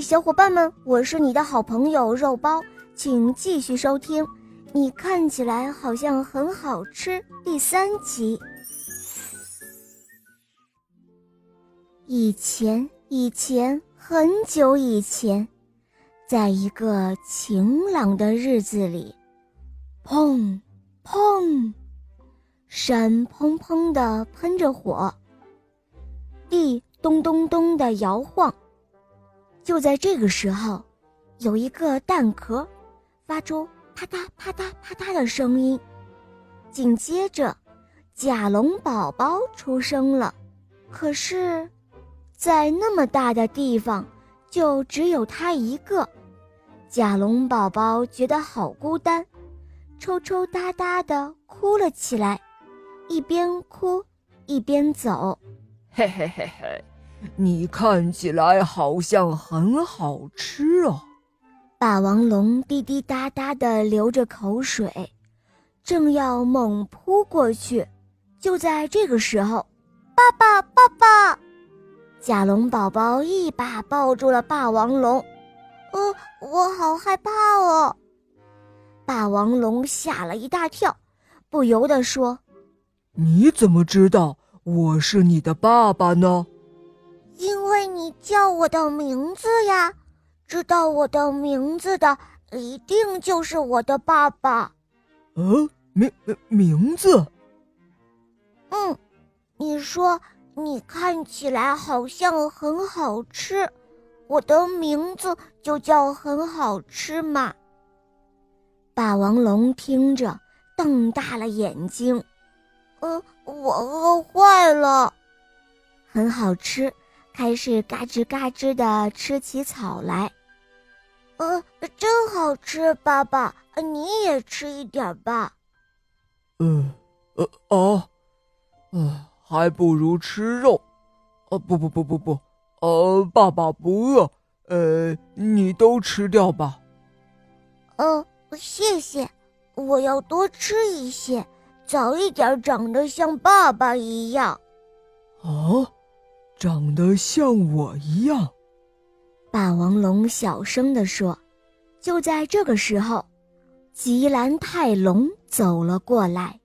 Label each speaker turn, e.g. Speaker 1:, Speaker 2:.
Speaker 1: 小伙伴们，我是你的好朋友肉包，请继续收听。你看起来好像很好吃。第三集。以前，以前，很久以前，在一个晴朗的日子里，砰，砰，山砰砰的喷着火，地咚咚咚的摇晃。就在这个时候，有一个蛋壳发出啪嗒啪嗒啪嗒的声音，紧接着，甲龙宝宝出生了。可是，在那么大的地方，就只有他一个。甲龙宝宝觉得好孤单，抽抽搭搭的哭了起来，一边哭一边走。
Speaker 2: 嘿嘿嘿嘿。你看起来好像很好吃哦。
Speaker 1: 霸王龙滴滴答答地流着口水，正要猛扑过去。就在这个时候，爸爸，爸爸！甲龙宝宝一把抱住了霸王龙。呃，我好害怕哦！霸王龙吓了一大跳，不由得说：“
Speaker 2: 你怎么知道我是你的爸爸呢？”
Speaker 1: 叫我的名字呀，知道我的名字的一定就是我的爸爸。
Speaker 2: 嗯，名名名字？
Speaker 1: 嗯，你说你看起来好像很好吃，我的名字就叫很好吃嘛。霸王龙听着，瞪大了眼睛。呃，我饿坏了，很好吃。开始嘎吱嘎吱的吃起草来，呃，真好吃，爸爸，你也吃一点吧。
Speaker 2: 嗯，呃，啊，嗯，还不如吃肉。呃，不不不不不，呃，爸爸不饿，呃，你都吃掉吧。
Speaker 1: 呃，谢谢，我要多吃一些，早一点长得像爸爸一样。
Speaker 2: 啊。长得像我一样，
Speaker 1: 霸王龙小声地说。就在这个时候，吉兰泰龙走了过来。